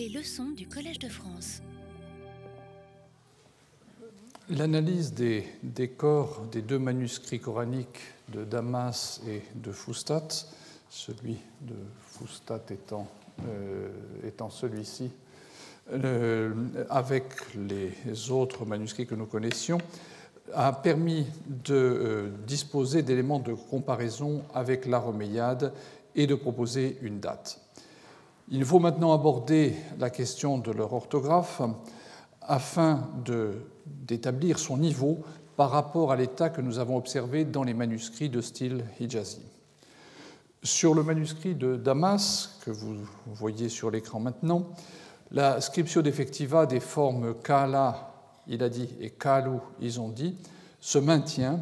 Les leçons du Collège de France. L'analyse des, décors des deux manuscrits coraniques de Damas et de Fustat, celui de étant, euh, étant celui-ci, euh, avec les autres manuscrits que nous connaissions, a permis de euh, disposer d'éléments de comparaison avec la Roméiade et de proposer une date. Il faut maintenant aborder la question de leur orthographe afin d'établir son niveau par rapport à l'état que nous avons observé dans les manuscrits de style hijazi. Sur le manuscrit de Damas, que vous voyez sur l'écran maintenant, la scriptio defectiva des formes kala, il a dit, et kalu, ils ont dit, se maintient,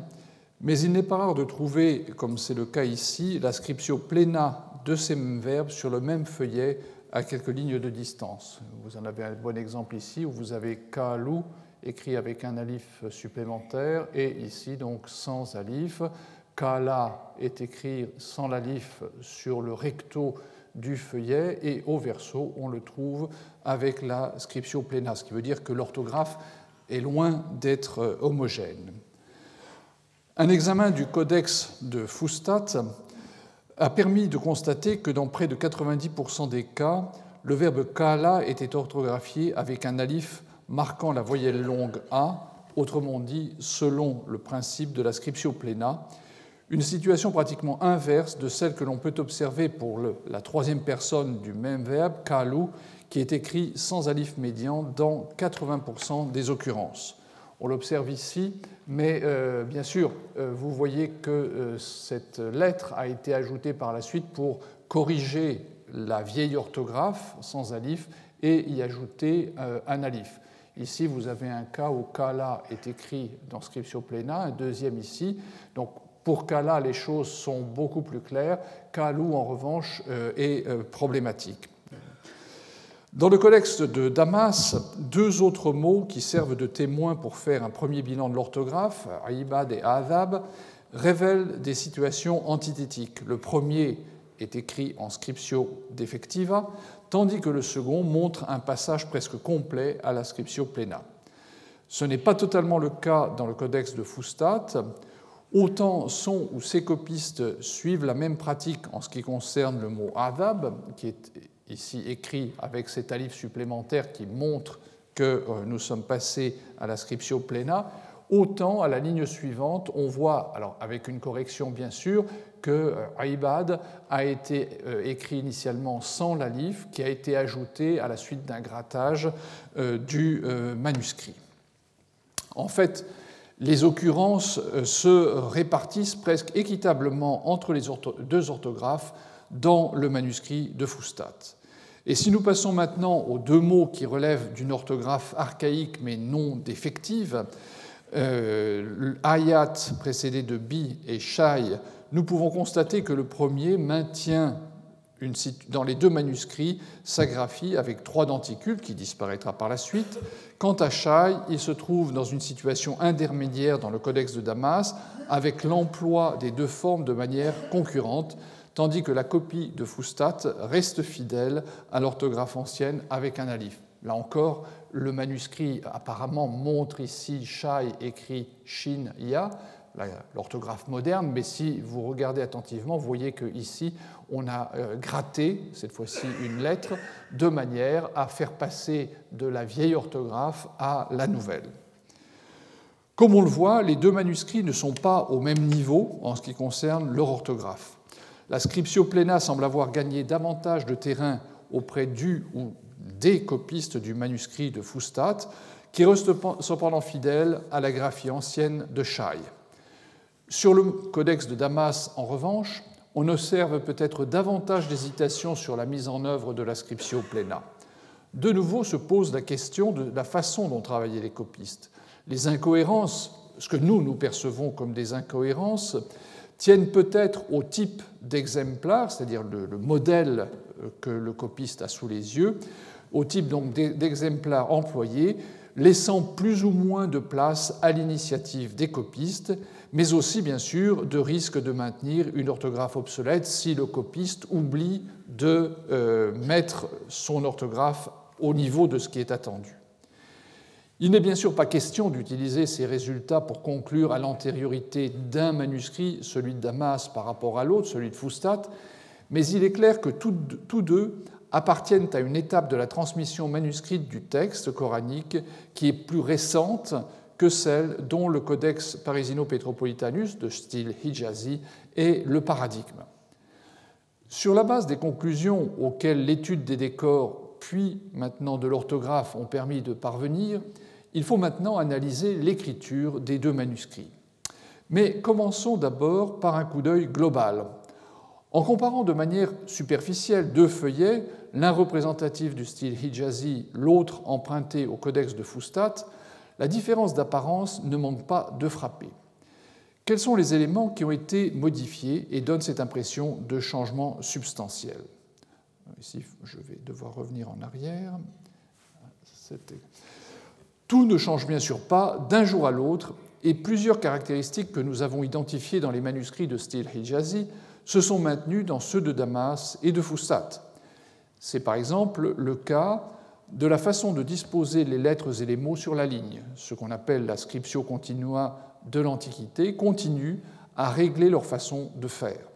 mais il n'est pas rare de trouver, comme c'est le cas ici, la scriptio plena de ces mêmes verbes sur le même feuillet à quelques lignes de distance. Vous en avez un bon exemple ici où vous avez kalu écrit avec un alif supplémentaire et ici donc sans alif. Kala est écrit sans l'alif sur le recto du feuillet et au verso on le trouve avec la scriptio plena, ce qui veut dire que l'orthographe est loin d'être homogène. Un examen du codex de Fustat a permis de constater que dans près de 90% des cas, le verbe kala était orthographié avec un alif marquant la voyelle longue A, autrement dit selon le principe de la scriptio plena, une situation pratiquement inverse de celle que l'on peut observer pour la troisième personne du même verbe, kalu, qui est écrit sans alif médian dans 80% des occurrences. On l'observe ici, mais euh, bien sûr, euh, vous voyez que euh, cette lettre a été ajoutée par la suite pour corriger la vieille orthographe sans alif et y ajouter un alif. Ici, vous avez un cas où kala est écrit dans scriptio plena, un deuxième ici. Donc, pour kala, les choses sont beaucoup plus claires. Kalu, en revanche, est problématique. Dans le codex de Damas, deux autres mots qui servent de témoins pour faire un premier bilan de l'orthographe, Aïbad et Azab, révèlent des situations antithétiques. Le premier est écrit en scriptio defectiva, tandis que le second montre un passage presque complet à la scriptio plena. Ce n'est pas totalement le cas dans le codex de Fustat. Autant son ou ses copistes suivent la même pratique en ce qui concerne le mot adab, qui est ici écrit avec cet alif supplémentaire qui montre que euh, nous sommes passés à la scriptio plena, autant à la ligne suivante, on voit, alors avec une correction bien sûr, que euh, Aibad a été euh, écrit initialement sans l'alif, qui a été ajouté à la suite d'un grattage du manuscrit. En fait, les occurrences se répartissent presque équitablement entre les deux orthographes dans le manuscrit de Fustat. Et si nous passons maintenant aux deux mots qui relèvent d'une orthographe archaïque mais non défective, euh, ayat précédé de bi et shai, nous pouvons constater que le premier maintient dans les deux manuscrits sa graphie avec trois denticules qui disparaîtra par la suite. Quant à shai, il se trouve dans une situation intermédiaire dans le codex de Damas avec l'emploi des deux formes de manière concurrente tandis que la copie de Fustat reste fidèle à l'orthographe ancienne avec un alif. Là encore, le manuscrit apparemment montre ici Shai écrit Shin Ya, l'orthographe moderne, mais si vous regardez attentivement, vous voyez qu'ici, on a euh, gratté, cette fois-ci, une lettre de manière à faire passer de la vieille orthographe à la nouvelle. Comme on le voit, les deux manuscrits ne sont pas au même niveau en ce qui concerne leur orthographe. La scriptio plena semble avoir gagné davantage de terrain auprès du ou des copistes du manuscrit de Fustat, qui reste cependant fidèle à la graphie ancienne de Shai. Sur le codex de Damas, en revanche, on observe peut-être davantage d'hésitation sur la mise en œuvre de la scriptio plena. De nouveau se pose la question de la façon dont travaillaient les copistes. Les incohérences, ce que nous, nous percevons comme des incohérences, tiennent peut-être au type d'exemplaire, c'est-à-dire le, modèle euh, que le copiste a sous les yeux, au type donc d'exemplaire employé, laissant plus ou moins de place à l'initiative des copistes, mais aussi bien sûr de risque de maintenir une orthographe obsolète si le copiste oublie de euh, mettre son orthographe au niveau de ce qui est attendu. Il n'est bien sûr pas question d'utiliser ces résultats pour conclure à l'antériorité d'un manuscrit, celui de Damas par rapport à l'autre, celui de Fustat, mais il est clair que tous deux appartiennent à une étape de la transmission manuscrite du texte coranique qui est plus récente que celle dont le Codex Parisino-Petropolitanus de style Hijazi est le paradigme. Sur la base des conclusions auxquelles l'étude des décors puis maintenant de l'orthographe ont permis de parvenir, il faut maintenant analyser l'écriture des deux manuscrits. Mais commençons d'abord par un coup d'œil global. En comparant de manière superficielle deux feuillets, l'un représentatif du style Hijazi, l'autre emprunté au codex de Fustat, la différence d'apparence ne manque pas de frapper. Quels sont les éléments qui ont été modifiés et donnent cette impression de changement substantiel? Ici, je vais devoir revenir en arrière. Tout ne change bien sûr pas d'un jour à l'autre, et plusieurs caractéristiques que nous avons identifiées dans les manuscrits de style Hijazi se sont maintenues dans ceux de Damas et de Fustat. C'est par exemple le cas de la façon de disposer les lettres et les mots sur la ligne. Ce qu'on appelle la scriptio continua de l'Antiquité continue à régler leur façon de faire.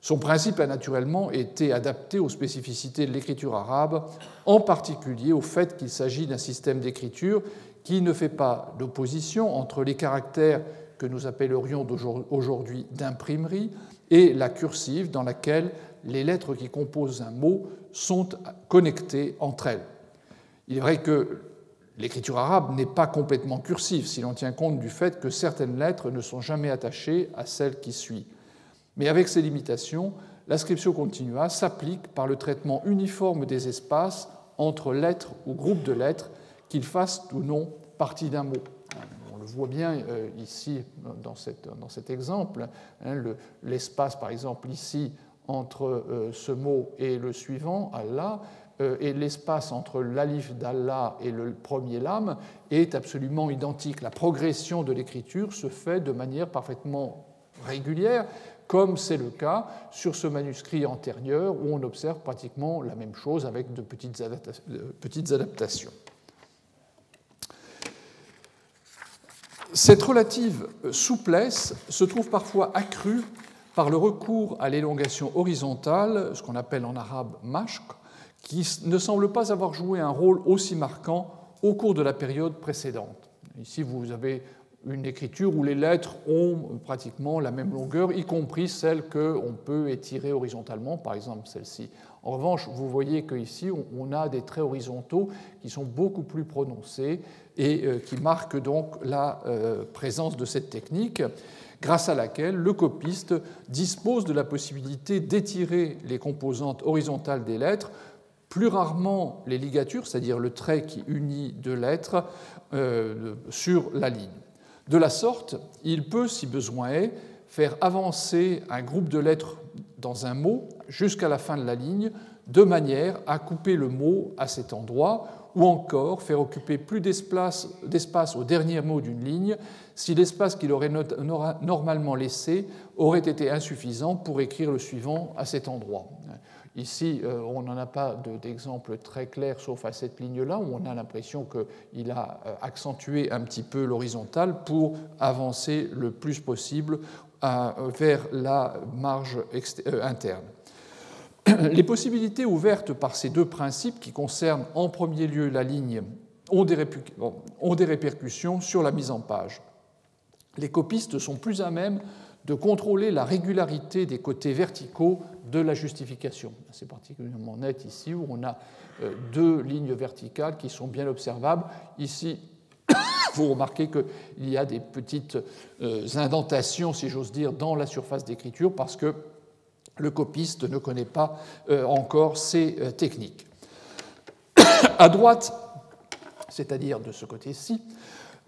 Son principe a naturellement été adapté aux spécificités de l'écriture arabe, en particulier au fait qu'il s'agit d'un système d'écriture qui ne fait pas d'opposition entre les caractères que nous appellerions aujourd'hui d'imprimerie et la cursive dans laquelle les lettres qui composent un mot sont connectées entre elles. Il est vrai que l'écriture arabe n'est pas complètement cursive si l'on tient compte du fait que certaines lettres ne sont jamais attachées à celle qui suit. Mais avec ces limitations, l'inscription continua s'applique par le traitement uniforme des espaces entre lettres ou groupes de lettres qu'ils fassent ou non partie d'un mot. On le voit bien euh, ici dans, dans, cet exemple. Hein, l'espace, par exemple, ici, entre euh, ce mot et le suivant, Allah, euh, et l'espace entre l'alif d'Allah et le premier lame est absolument identique. La progression de l'écriture se fait de manière parfaitement régulière, comme c'est le cas sur ce manuscrit antérieur où on observe pratiquement la même chose avec de petites, adaptations. Cette relative souplesse se trouve parfois accrue par le recours à l'élongation horizontale, ce qu'on appelle en arabe mashq, qui ne semble pas avoir joué un rôle aussi marquant au cours de la période précédente. Ici, vous avez une écriture où les lettres ont pratiquement la même longueur, y compris celles qu'on peut étirer horizontalement, par exemple celle-ci. En revanche, vous voyez qu'ici, on a des traits horizontaux qui sont beaucoup plus prononcés et euh, qui marquent donc la euh, présence de cette technique, grâce à laquelle le copiste dispose de la possibilité d'étirer les composantes horizontales des lettres, plus rarement les ligatures, c'est-à-dire le trait qui unit deux lettres, euh, sur la ligne. De la sorte, il peut, si besoin est, faire avancer un groupe de lettres dans un mot jusqu'à la fin de la ligne, de manière à couper le mot à cet endroit, ou encore faire occuper plus d'espace au dernier mot d'une ligne si l'espace qu'il aurait normalement laissé aurait été insuffisant pour écrire le suivant à cet endroit. Ici, euh, on n'en a pas d'exemple très clair, sauf à cette ligne-là, où on a l'impression qu'il a euh, accentué un petit peu l'horizontale pour avancer le plus possible vers la marge euh, interne. Les possibilités ouvertes par ces deux principes, qui concernent en premier lieu la ligne, ont des répercussions sur la mise en page. Les copistes sont plus à même de contrôler la régularité des côtés verticaux de la justification. C'est particulièrement net ici où on a euh, deux lignes verticales qui sont bien observables. Ici, vous remarquez qu'il y a des petites euh, indentations, si j'ose dire, dans la surface d'écriture parce que le copiste ne connaît pas euh, encore ces techniques. À droite, c'est-à-dire de ce côté-ci,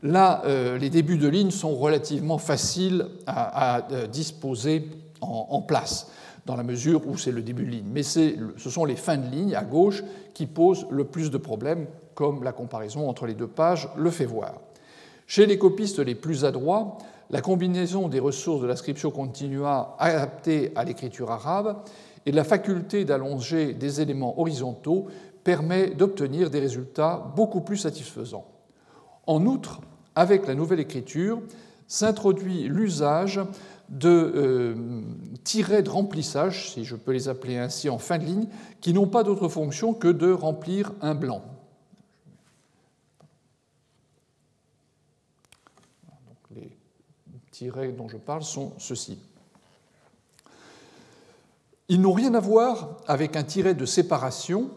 Là, les débuts de ligne sont relativement faciles à, disposer en, place dans la mesure où c'est le début de ligne. Mais ce sont les fins de ligne à gauche qui posent le plus de problèmes, comme la comparaison entre les deux pages le fait voir. Chez les copistes les plus adroits, la combinaison des ressources de l'inscription continua adaptée à l'écriture arabe et la faculté d'allonger des éléments horizontaux permet d'obtenir des résultats beaucoup plus satisfaisants. En outre, avec la nouvelle écriture, s'introduit l'usage de euh, tirets de remplissage, si je peux les appeler ainsi en fin de ligne, qui n'ont pas d'autre fonction que de remplir un blanc. les tirets dont je parle sont ceux-ci. Ils n'ont rien à voir avec un tiret de séparation,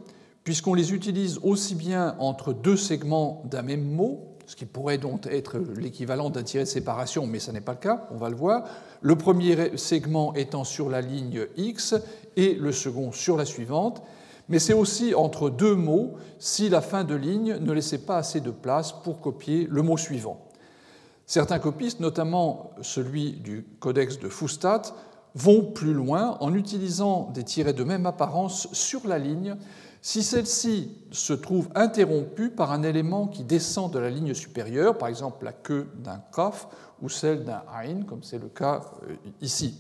puisqu'on les utilise aussi bien entre deux segments d'un même mot, ce qui pourrait donc être l'équivalent d'un tiret de séparation, mais ce n'est pas le cas, on va le voir. Le premier segment étant sur la ligne X et le second sur la suivante, mais c'est aussi entre deux mots si la fin de ligne ne laissait pas assez de place pour copier le mot suivant. Certains copistes, notamment celui du codex de Fustat, vont plus loin en utilisant des tirets de même apparence sur la ligne si celle-ci se trouve interrompue par un élément qui descend de la ligne supérieure, par exemple la queue d'un kaf ou celle d'un ein, comme c'est le cas euh, ici.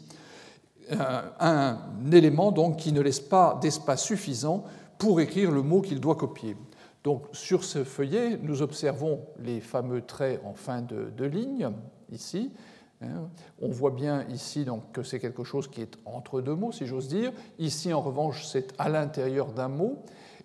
Euh, un élément donc qui ne laisse pas d'espace suffisant pour écrire le mot qu'il doit copier. Donc sur ce feuillet, nous observons les fameux traits en fin de, ligne, ici. Hein. On voit bien ici donc, que c'est quelque chose qui est entre deux mots, si j'ose dire. Ici, en revanche, c'est à l'intérieur d'un mot.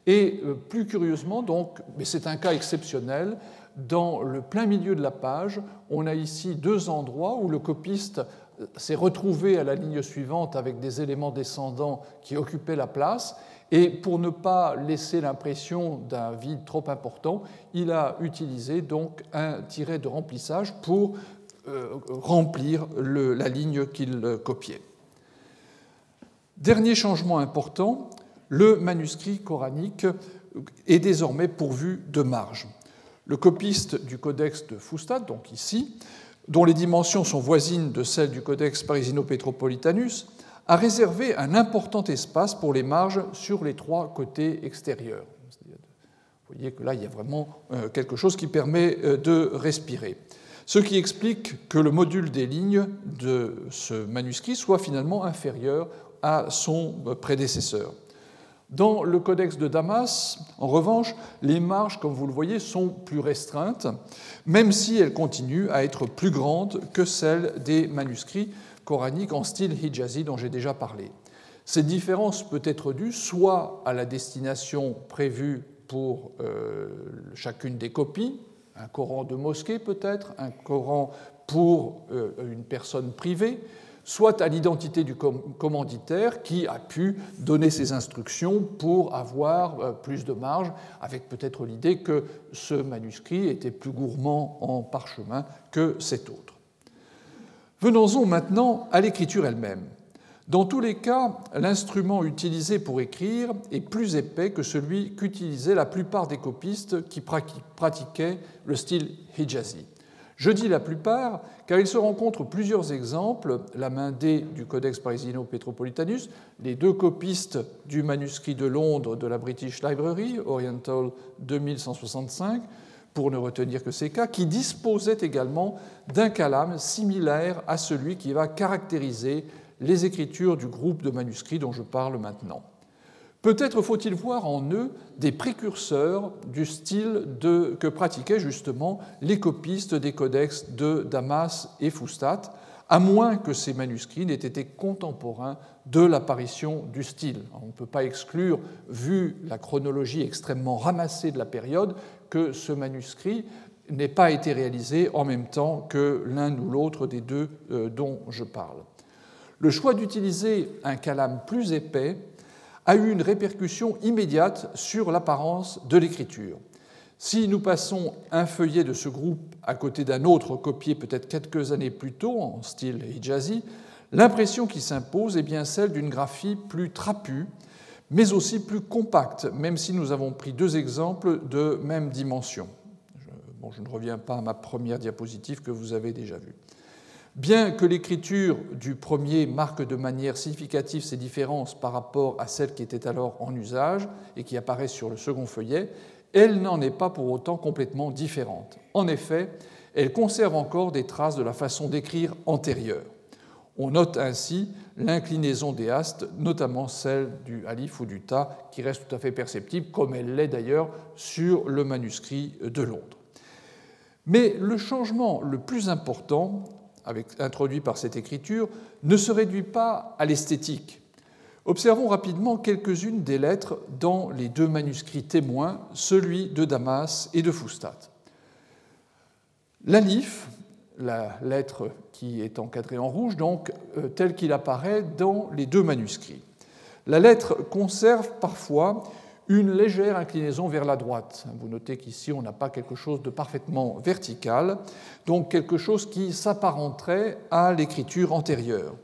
Et euh, plus curieusement, donc, mais c'est un cas exceptionnel, dans le plein milieu de la page, on a ici deux endroits où le copiste euh, s'est retrouvé à la ligne suivante avec des éléments descendants qui occupaient la place. Et pour ne pas laisser l'impression d'un vide trop important, il a utilisé donc un tiret de remplissage pour euh, remplir la ligne qu'il copiait. Dernier changement important, le manuscrit coranique est désormais pourvu de marges. Le copiste du codex de Fustat, donc ici, dont les dimensions sont voisines de celles du codex Parisino-Petropolitanus, a réservé un important espace pour les marges sur les trois côtés extérieurs. Vous voyez que là, il y a vraiment euh, quelque chose qui permet euh, de respirer. Ce qui explique que le module des lignes de ce manuscrit soit finalement inférieur à son prédécesseur. Dans le codex de Damas, en revanche, les marges, comme vous le voyez, sont plus restreintes, même si elles continuent à être plus grandes que celles des manuscrits coranique en style hijazi dont j'ai déjà parlé. Cette différence peut être due soit à la destination prévue pour euh, chacune des copies, un Coran de mosquée peut-être, un Coran pour euh, une personne privée, soit à l'identité du commanditaire qui a pu donner ses instructions pour avoir euh, plus de marge, avec peut-être l'idée que ce manuscrit était plus gourmand en parchemin que cet autre. Venons-en maintenant à l'écriture elle-même. Dans tous les cas, l'instrument utilisé pour écrire est plus épais que celui qu'utilisaient la plupart des copistes qui pratiquaient le style hijazi. Je dis la plupart car il se rencontre plusieurs exemples, la main D du Codex Parisino Petropolitanus, les deux copistes du manuscrit de Londres de la British Library, Oriental 2165, pour ne retenir que ces cas, qui disposait également d'un calame similaire à celui qui va caractériser les écritures du groupe de manuscrits dont je parle maintenant. Peut-être faut-il voir en eux des précurseurs du style que pratiquaient justement les copistes des codex de Damas et Fustat, à moins que ces manuscrits n'aient été contemporains de l'apparition du style. On ne peut pas exclure, vu la chronologie extrêmement ramassée de la période, que ce manuscrit n'ait pas été réalisé en même temps que l'un ou l'autre des deux euh, dont je parle. Le choix d'utiliser un calame plus épais a eu une répercussion immédiate sur l'apparence de l'écriture. Si nous passons un feuillet de ce groupe à côté d'un autre copié peut-être quelques années plus tôt en style hijazi, l'impression qui s'impose est bien celle d'une graphie plus trapue, mais aussi plus compacte, même si nous avons pris deux exemples de même dimension. Je, ne reviens pas à ma première diapositive que vous avez déjà vue. Bien que l'écriture du premier marque de manière significative ces différences par rapport à celle qui était alors en usage et qui apparaît sur le second feuillet, elle n'en est pas pour autant complètement différente. En effet, elle conserve encore des traces de la façon d'écrire antérieure. On note ainsi l'inclinaison des astes, notamment celle du alif ou du ta, qui reste tout à fait perceptible, comme elle l'est d'ailleurs sur le manuscrit de Londres. Mais le changement le plus important, introduit par cette écriture, ne se réduit pas à l'esthétique. Observons rapidement quelques-unes des lettres dans les deux manuscrits témoins, celui de Damas et de Foustat. L'alif, la lettre qui est encadrée en rouge, donc euh, tel qu'il apparaît dans les deux manuscrits. La lettre conserve parfois une légère inclinaison vers la droite. Vous notez qu'ici, on n'a pas quelque chose de parfaitement vertical, donc quelque chose qui s'apparenterait à l'écriture antérieure.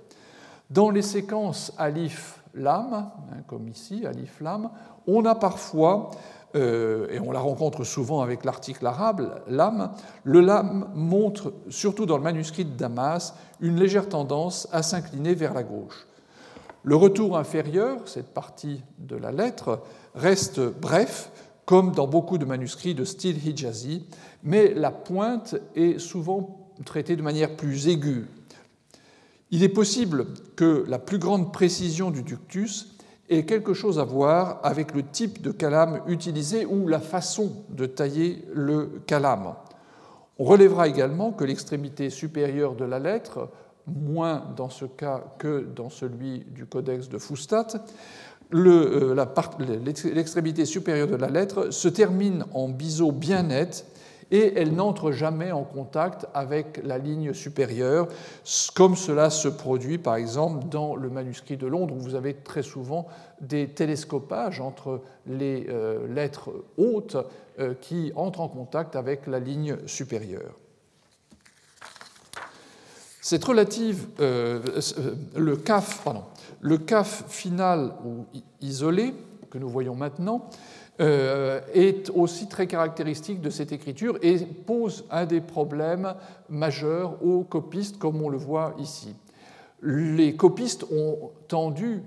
Dans les séquences alif-lam, hein, comme ici, alif-lam, on a parfois euh, et on la rencontre souvent avec l'article arabe, lam, le lam montre, surtout dans le manuscrit de Damas, une légère tendance à s'incliner vers la gauche. Le retour inférieur, cette partie de la lettre, reste bref, comme dans beaucoup de manuscrits de style hijazi, mais la pointe est souvent traitée de manière plus aiguë. Il est possible que la plus grande précision du ductus et quelque chose à voir avec le type de calame utilisé ou la façon de tailler le calame. On relèvera également que l'extrémité supérieure de la lettre, moins dans ce cas que dans celui du codex de Fustat, euh, l'extrémité supérieure de la lettre se termine en biseau bien net et elle n'entre jamais en contact avec la ligne supérieure, comme cela se produit par exemple dans le manuscrit de Londres, où vous avez très souvent des télescopages entre les euh, lettres hautes euh, qui entrent en contact avec la ligne supérieure. Cette relative, le CAF, pardon, le CAF final ou isolé que nous voyons maintenant euh, est aussi très caractéristique de cette écriture et pose un des problèmes majeurs aux copistes, comme on le voit ici. Les copistes ont tendu,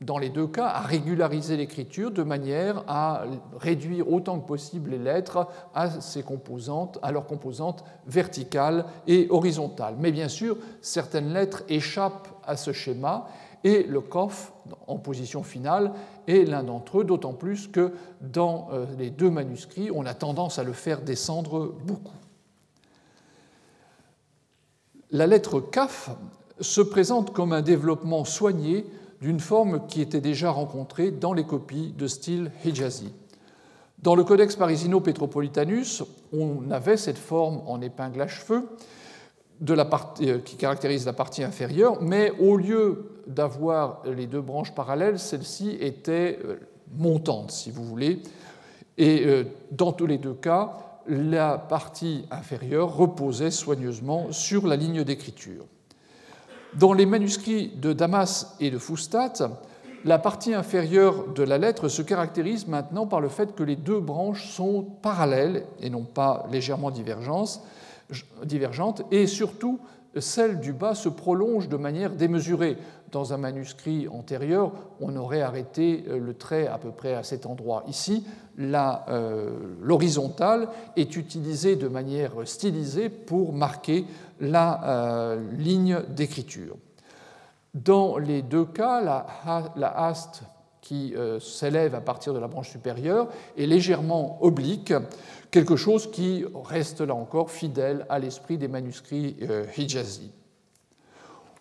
dans les deux cas, à régulariser l'écriture de manière à réduire autant que possible les lettres à, ses composantes, à leurs composantes verticales et horizontales. Mais bien sûr, certaines lettres échappent à ce schéma et le kof en position finale est l'un d'entre eux, d'autant plus que dans euh, les deux manuscrits, on a tendance à le faire descendre beaucoup. La lettre kaf se présente comme un développement soigné d'une forme qui était déjà rencontrée dans les copies de style hijazi. Dans le Codex Parisino Petropolitanus, on avait cette forme en épingle à cheveux, euh, qui caractérise la partie inférieure, mais au lieu d'avoir les deux branches parallèles, celle-ci était euh, montante, si vous voulez. Et euh, dans tous les deux cas, la partie inférieure reposait soigneusement sur la ligne d'écriture. Dans les manuscrits de Damas et de Fustat, la partie inférieure de la lettre se caractérise maintenant par le fait que les deux branches sont parallèles et non pas légèrement divergentes, divergentes, et surtout celle du bas se prolonge de manière démesurée. Dans un manuscrit antérieur, on aurait arrêté euh, le trait à peu près à cet endroit. Ici, euh, l'horizontale est utilisée de manière stylisée pour marquer la euh, ligne d'écriture. Dans les deux cas, la haste qui s'élève à partir de la branche supérieure est légèrement oblique quelque chose qui reste là encore fidèle à l'esprit des manuscrits euh, hijazi.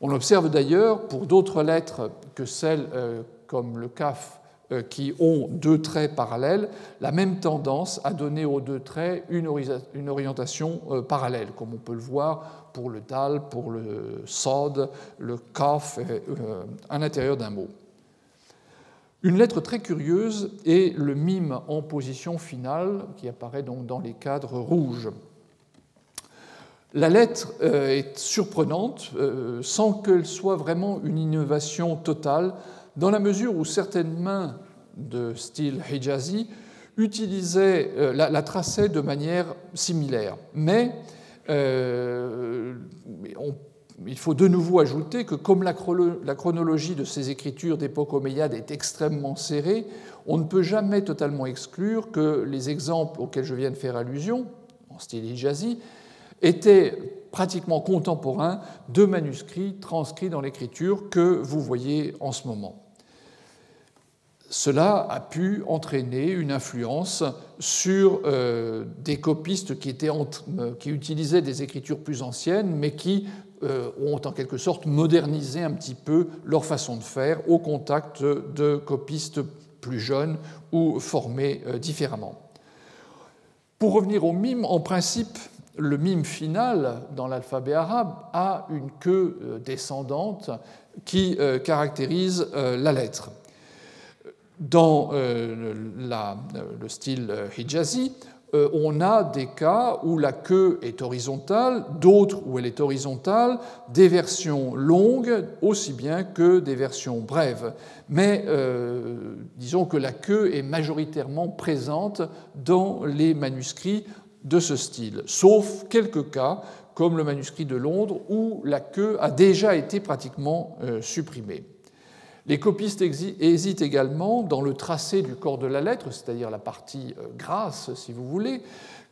On observe d'ailleurs pour d'autres lettres que celles euh, comme le kaf euh, qui ont deux traits parallèles, la même tendance à donner aux deux traits une orientation parallèle, comme on peut le voir pour le dal, pour le sod, le kaf à l'intérieur d'un mot. Une lettre très curieuse est le mime en position finale qui apparaît donc dans les cadres rouges. La lettre euh, est surprenante euh, sans qu'elle soit vraiment une innovation totale, dans la mesure où certaines mains de style Hijazi utilisaient, euh, la, traçaient de manière similaire. Mais on il faut de nouveau ajouter que comme la chronologie de ces écritures d'époque omeyyade est extrêmement serrée, on ne peut jamais totalement exclure que les exemples auxquels je viens de faire allusion, en style hijazi, étaient pratiquement contemporain de manuscrits transcrits dans l'écriture que vous voyez en ce moment. Cela a pu entraîner une influence sur euh, des copistes qui, étaient qui, utilisaient des écritures plus anciennes, mais qui euh, ont en quelque sorte modernisé un petit peu leur façon de faire au contact de copistes plus jeunes ou formés euh, différemment. Pour revenir au mime, en principe, le mime final dans l'alphabet arabe a une queue euh, descendante qui euh, caractérise euh, la lettre. Dans le style hijazi, on a des cas où la queue est horizontale, d'autres où elle est horizontale, des versions longues aussi bien que des versions brèves. Mais disons que la queue est majoritairement présente dans les manuscrits de ce style, sauf quelques cas, comme le manuscrit de Londres, où la queue a déjà été pratiquement euh, supprimée. Les copistes hésitent également dans le tracé du corps de la lettre, c'est-à-dire la partie euh, grasse, si vous voulez,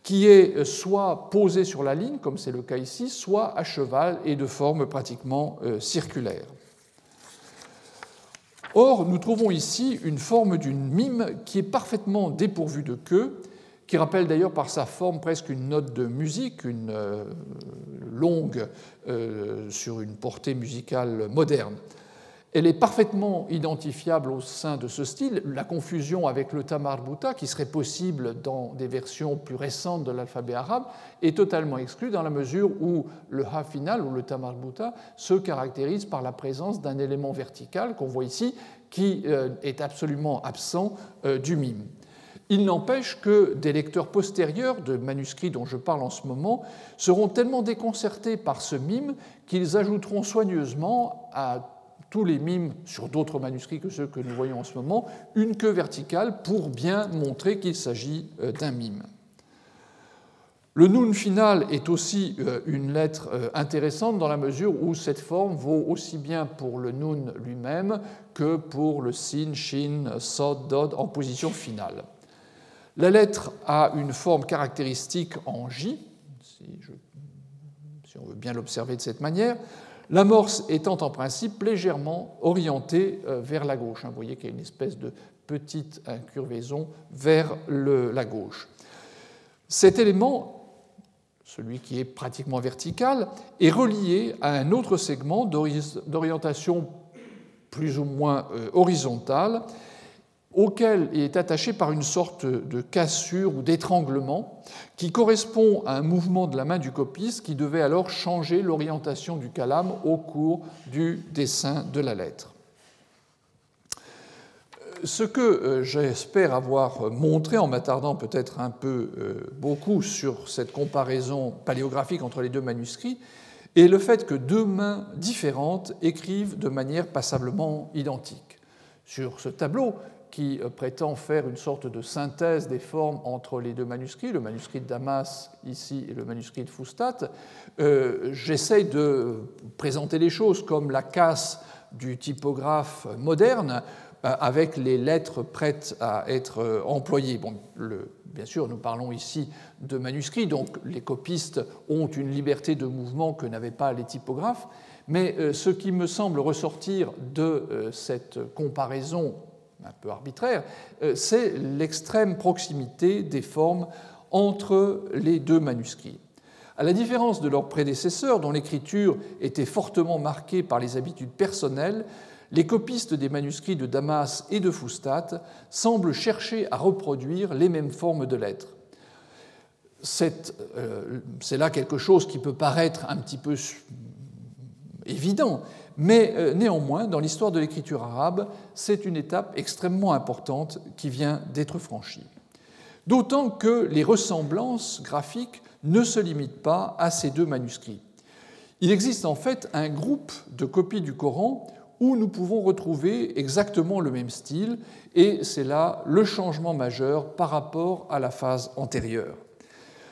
qui est euh, soit posée sur la ligne, comme c'est le cas ici, soit à cheval et de forme pratiquement circulaire. Or, nous trouvons ici une forme d'une mime qui est parfaitement dépourvue de queue qui rappelle d'ailleurs par sa forme presque une note de musique, une euh, longue euh, sur une portée musicale moderne. Elle est parfaitement identifiable au sein de ce style. La confusion avec le tamarbuta, qui serait possible dans des versions plus récentes de l'alphabet arabe, est totalement exclue dans la mesure où le ha final, ou le tamarbuta, se caractérise par la présence d'un élément vertical qu'on voit ici, qui euh, est absolument absent du mime. Il n'empêche que des lecteurs postérieurs de manuscrits dont je parle en ce moment seront tellement déconcertés par ce mime qu'ils ajouteront soigneusement à tous les mimes sur d'autres manuscrits que ceux que nous voyons en ce moment une queue verticale pour bien montrer qu'il s'agit euh, d'un mime. Le nun final est aussi euh, une lettre euh, intéressante dans la mesure où cette forme vaut aussi bien pour le nun lui-même que pour le sin, shin, sod, dod en position finale. La lettre a une forme caractéristique en J, si, on veut bien l'observer de cette manière, l'amorce étant en principe légèrement orientée euh, vers la gauche. Hein, vous voyez qu'il y a une espèce de petite incurvaison vers la gauche. Cet élément, celui qui est pratiquement vertical, est relié à un autre segment d'orientation plus ou moins euh, horizontale auquel il est attaché par une sorte de cassure ou d'étranglement qui correspond à un mouvement de la main du copiste qui devait alors changer l'orientation du calame au cours du dessin de la lettre. Ce que euh, j'espère avoir montré en m'attardant peut-être un peu euh, beaucoup sur cette comparaison paléographique entre les deux manuscrits est le fait que deux mains différentes écrivent de manière passablement identique. Sur ce tableau, qui euh, prétend faire une sorte de synthèse des formes entre les deux manuscrits, le manuscrit de Damas ici et le manuscrit de Fustat, euh, de présenter les choses comme la casse du typographe moderne euh, avec les lettres prêtes à être employées. Bon, bien sûr, nous parlons ici de manuscrits, donc les copistes ont une liberté de mouvement que n'avaient pas les typographes, mais ce qui me semble ressortir de cette comparaison un peu arbitraire, euh, c'est l'extrême proximité des formes entre les deux manuscrits. À la différence de leurs prédécesseurs, dont l'écriture était fortement marquée par les habitudes personnelles, les copistes des manuscrits de Damas et de Fustat semblent chercher à reproduire les mêmes formes de lettres. Euh, c'est là quelque chose qui peut paraître un petit peu évident, mais euh, néanmoins, dans l'histoire de l'écriture arabe, c'est une étape extrêmement importante qui vient d'être franchie. D'autant que les ressemblances graphiques ne se limitent pas à ces deux manuscrits. Il existe en fait un groupe de copies du Coran où nous pouvons retrouver exactement le même style, et c'est là le changement majeur par rapport à la phase antérieure.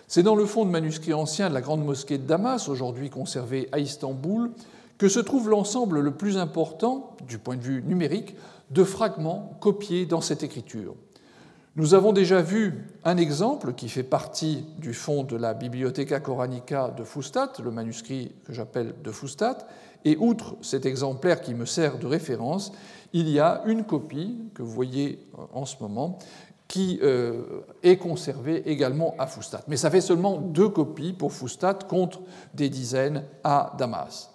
C'est dans le fond de manuscrits anciens de la grande mosquée de Damas, aujourd'hui conservé à Istanbul, que se trouve l'ensemble le plus important, du point de vue numérique, de fragments copiés dans cette écriture. Nous avons déjà vu un exemple qui fait partie du fond de la Bibliotheca Coranica de Fustat, le manuscrit que j'appelle de Fustat, et outre cet exemplaire qui me sert de référence, il y a une copie que vous voyez en ce moment qui euh, est conservée également à Fustat. Mais ça fait seulement deux copies pour Fustat contre des dizaines à Damas.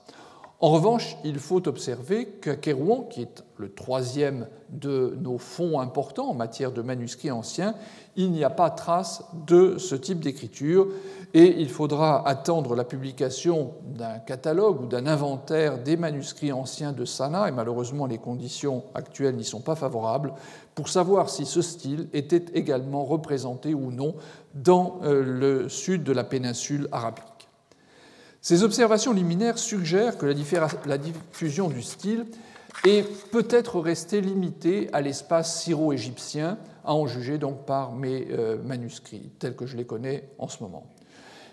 En revanche, il faut observer qu'à Kérouan, qui est le troisième de nos fonds importants en matière de manuscrits anciens, il n'y a pas trace de ce type d'écriture et il faudra attendre la publication d'un catalogue ou d'un inventaire des manuscrits anciens de Sana, et malheureusement les conditions actuelles n'y sont pas favorables, pour savoir si ce style était également représenté ou non dans euh, le sud de la péninsule arabique. Ces observations liminaires suggèrent que la diffusion du style est peut-être restée limitée à l'espace syro-égyptien, à en juger donc par mes euh, manuscrits, tels que je les connais en ce moment.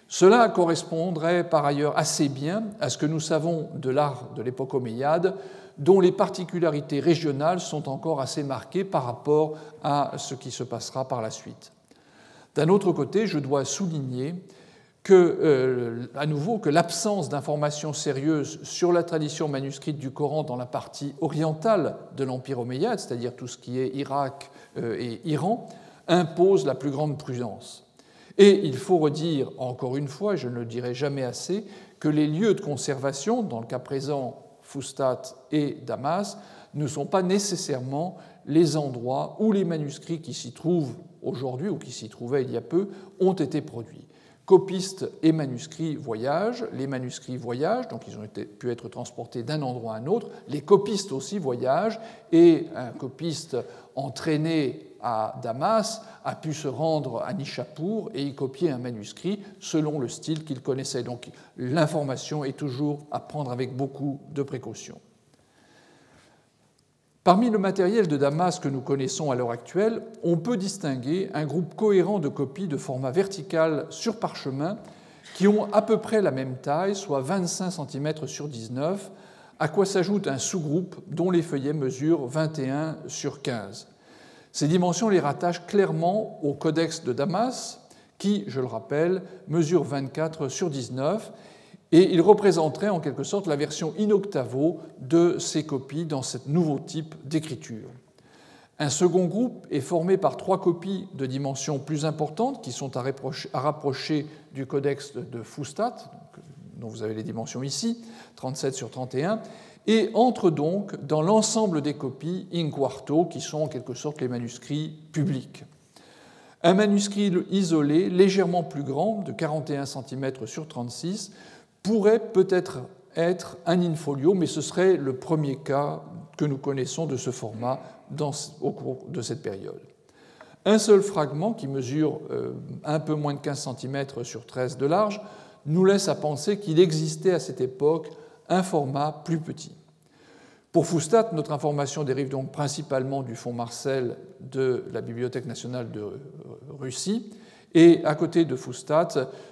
Cela correspondrait par ailleurs assez bien à ce que nous savons de l'art de l'époque omeyyade, dont les particularités régionales sont encore assez marquées par rapport à ce qui se passera par la suite. D'un autre côté, je dois souligner que, euh, à nouveau, que l'absence d'informations sérieuses sur la tradition manuscrite du Coran dans la partie orientale de l'Empire omeyyade, c'est-à-dire tout ce qui est Irak euh, et Iran, impose la plus grande prudence. Et il faut redire encore une fois, je ne le dirai jamais assez, que les lieux de conservation, dans le cas présent Fustat et Damas, ne sont pas nécessairement les endroits où les manuscrits qui s'y trouvent aujourd'hui ou qui s'y trouvaient il y a peu ont été produits. Copistes et manuscrits voyagent, les manuscrits voyagent, donc ils ont pu être transportés d'un endroit à un autre, les copistes aussi voyagent, et un copiste entraîné à Damas a pu se rendre à Nishapur et y copier un manuscrit selon le style qu'il connaissait. Donc l'information est toujours à prendre avec beaucoup de précautions. Parmi le matériel de Damas que nous connaissons à l'heure actuelle, on peut distinguer un groupe cohérent de copies de format vertical sur parchemin qui ont à peu près la même taille, soit 25 cm sur 19, à quoi s'ajoute un sous-groupe dont les feuillets mesurent 21 sur 15. Ces dimensions les rattachent clairement au codex de Damas, qui, je le rappelle, mesure 24 sur 19 et il représenterait en quelque sorte la version in octavo de ces copies dans ce nouveau type d'écriture. Un second groupe est formé par trois copies de dimensions plus importantes qui sont à rapprocher du codex de Fustat, dont vous avez les dimensions ici, 37 sur 31, et entre donc dans l'ensemble des copies in quarto, qui sont en quelque sorte les manuscrits publics. Un manuscrit isolé, légèrement plus grand, de 41 cm sur 36, pourrait peut-être être un infolio, mais ce serait le premier cas que nous connaissons de ce format au cours de cette période. Un seul fragment, qui mesure euh, un peu moins de 15 cm sur 13 de large, nous laisse à penser qu'il existait à cette époque un format plus petit. Pour Fustat, notre information dérive donc principalement du fonds Marcel de la Bibliothèque nationale de Russie, et à côté de Fustat,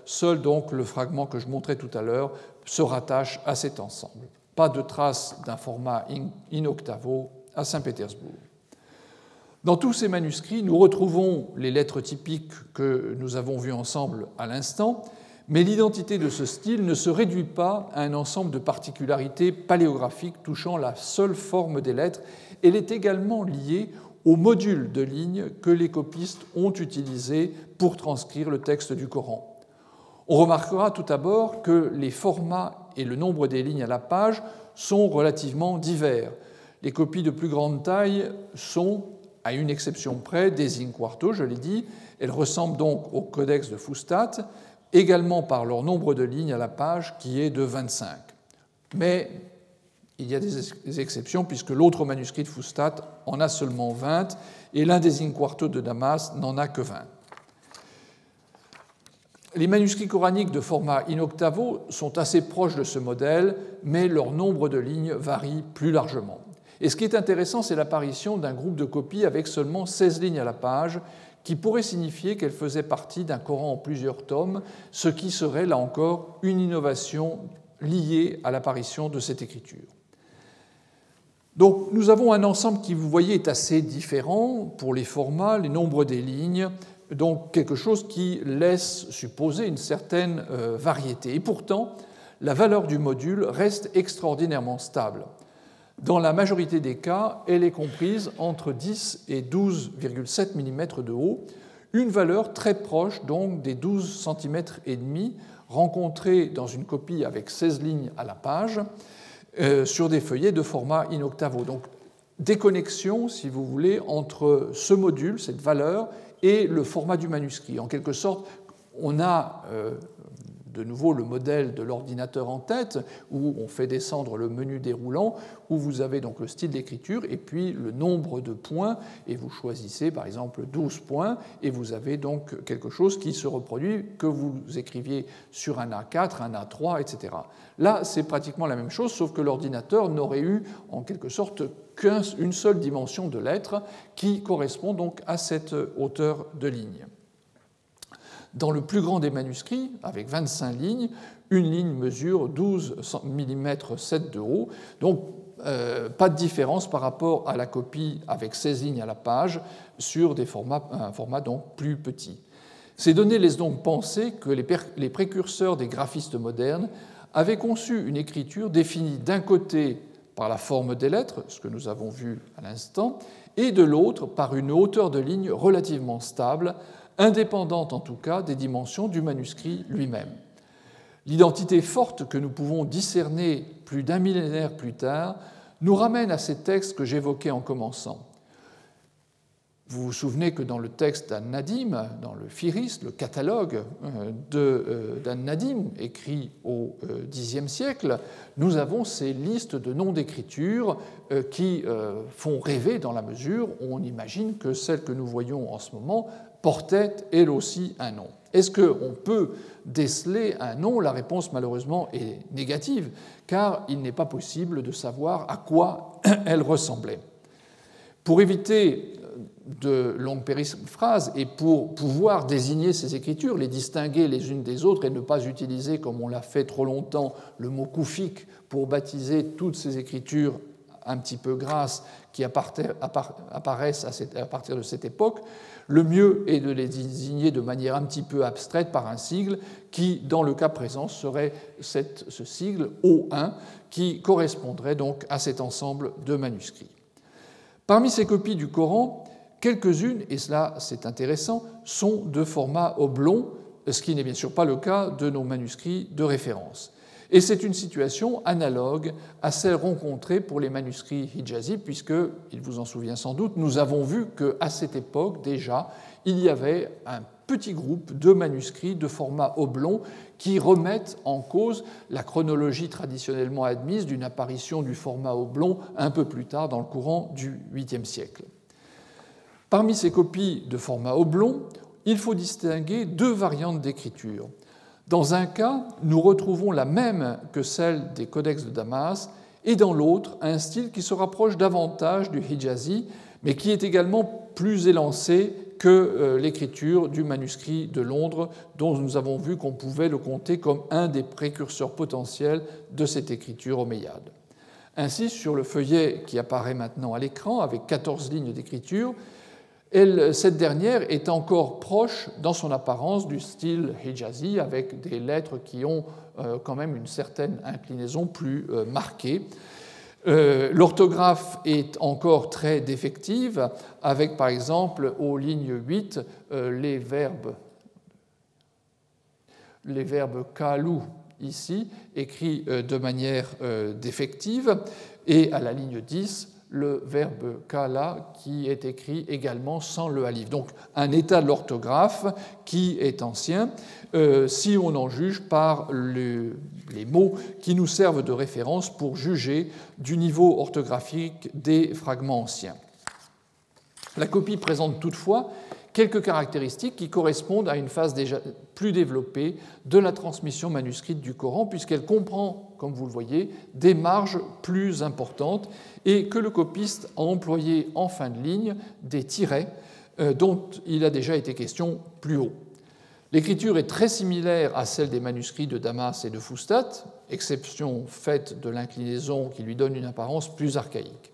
seul donc le fragment que je montrais tout à l'heure se rattache à cet ensemble. Pas de trace d'un format in octavo à Saint-Pétersbourg. Dans tous ces manuscrits, nous retrouvons les lettres typiques que nous avons vues ensemble à l'instant, mais l'identité de ce style ne se réduit pas à un ensemble de particularités paléographiques touchant la seule forme des lettres, elle est également liée au module de lignes que les copistes ont utilisé pour transcrire le texte du Coran. On remarquera tout d'abord que les formats et le nombre des lignes à la page sont relativement divers. Les copies de plus grande taille sont, à une exception près, des in quarto, je l'ai dit. Elles ressemblent donc au codex de Fustat, également par leur nombre de lignes à la page qui est de 25. Mais il y a des exceptions puisque l'autre manuscrit de Fustat en a seulement 20 et l'un des in-quarto de Damas n'en a que 20. Les manuscrits coraniques de format in octavo sont assez proches de ce modèle, mais leur nombre de lignes varie plus largement. Et ce qui est intéressant, c'est l'apparition d'un groupe de copies avec seulement 16 lignes à la page, qui pourrait signifier qu'elle faisait partie d'un Coran en plusieurs tomes, ce qui serait là encore une innovation liée à l'apparition de cette écriture. Donc nous avons un ensemble qui, vous voyez, est assez différent pour les formats, les nombres des lignes, donc quelque chose qui laisse supposer une certaine euh, variété. Et pourtant, la valeur du module reste extraordinairement stable. Dans la majorité des cas, elle est comprise entre 10 et 12,7 mm de haut, une valeur très proche donc des 12 cm et demi rencontrée dans une copie avec 16 lignes à la page euh, sur des feuillets de format in octavo. Donc déconnexion, si vous voulez, entre ce module, cette valeur, et le format du manuscrit. En quelque sorte, on a euh, de nouveau le modèle de l'ordinateur en tête, où on fait descendre le menu déroulant, où vous avez donc le style d'écriture et puis le nombre de points, et vous choisissez par exemple 12 points, et vous avez donc quelque chose qui se reproduit, que vous écriviez sur un A4, un A3, etc. Là, c'est pratiquement la même chose, sauf que l'ordinateur n'aurait eu en quelque sorte qu'une seule dimension de lettres qui correspond donc à cette hauteur de ligne. Dans le plus grand des manuscrits, avec 25 lignes, une ligne mesure 12 mm 7 de haut, donc euh, pas de différence par rapport à la copie avec 16 lignes à la page sur des formats, un format donc plus petit. Ces données laissent donc penser que les, les précurseurs des graphistes modernes avaient conçu une écriture définie d'un côté par la forme des lettres, ce que nous avons vu à l'instant, et de l'autre par une hauteur de ligne relativement stable, indépendante en tout cas des dimensions du manuscrit lui-même. L'identité forte que nous pouvons discerner plus d'un millénaire plus tard nous ramène à ces textes que j'évoquais en commençant. Vous vous souvenez que dans le texte d'An-Nadim, dans le Firis, le catalogue euh, euh, d'An-Nadim, écrit au euh, Xe siècle, nous avons ces listes de noms d'écriture qui font rêver dans la mesure où on imagine que celle que nous voyons en ce moment portait elle aussi un nom. Est-ce qu'on peut déceler un nom? La réponse malheureusement est négative, car il n'est pas possible de savoir à quoi elle ressemblait. Pour éviter de longues périphrases et pour pouvoir désigner ces écritures, les distinguer les unes des autres et ne pas utiliser, comme on l'a fait trop longtemps, le mot koufik pour baptiser toutes ces écritures un petit peu grasses qui apparaissent à partir de cette époque, le mieux est de les désigner de manière un petit peu abstraite par un sigle qui, dans le cas présent, serait ce sigle O1 qui correspondrait donc à cet ensemble de manuscrits. Parmi ces copies du Coran, quelques-unes, et cela c'est intéressant, sont de format oblong, ce qui n'est bien sûr pas le cas de nos manuscrits de référence. Et c'est une situation analogue à celle rencontrée pour les manuscrits hijazi, puisque, il vous en souvient sans doute, nous avons vu qu'à cette époque déjà, il y avait un petit groupe de manuscrits de format oblong qui remettent en cause la chronologie traditionnellement admise d'une apparition du format oblong un peu plus tard dans le courant du 8e siècle. Parmi ces copies de format oblong, il faut distinguer deux variantes d'écriture. Dans un cas, nous retrouvons la même que celle des codex de Damas, et dans l'autre, un style qui se rapproche davantage du Hijazi, mais qui est également plus élancé que euh, l'écriture du manuscrit de Londres, dont nous avons vu qu'on pouvait le compter comme un des précurseurs potentiels de cette écriture omeyyade. Ainsi, sur le feuillet qui apparaît maintenant à l'écran, avec 14 lignes d'écriture, cette dernière est encore proche dans son apparence du style hijazi, avec des lettres qui ont euh, quand même une certaine inclinaison plus euh, marquée. Euh, l'orthographe est encore très défective, avec par exemple aux lignes 8 les verbes, les verbes kalou ici, écrits de manière défective, et à la ligne 10 le verbe kala qui est écrit également sans le alif. Donc un état de l'orthographe qui est ancien, euh, si on en juge par les mots qui nous servent de référence pour juger du niveau orthographique des fragments anciens. La copie présente toutefois quelques caractéristiques qui correspondent à une phase déjà plus développée de la transmission manuscrite du Coran, puisqu'elle comprend, comme vous le voyez, des marges plus importantes et que le copiste a employé en fin de ligne des tirets euh, dont il a déjà été question plus haut. L'écriture est très similaire à celle des manuscrits de Damas et de Fustat, exception faite de l'inclinaison qui lui donne une apparence plus archaïque.